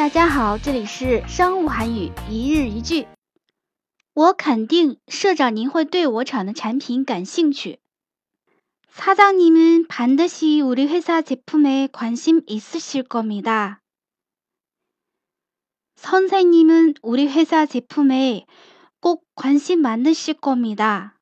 大家好，这里是商务韩语一日一句。我肯定社长您会对我厂的产品感兴趣。사장님은반드시우리회사제품에관심있으실겁니다선생님은우리회사제품에꼭관심많으실겁니 다.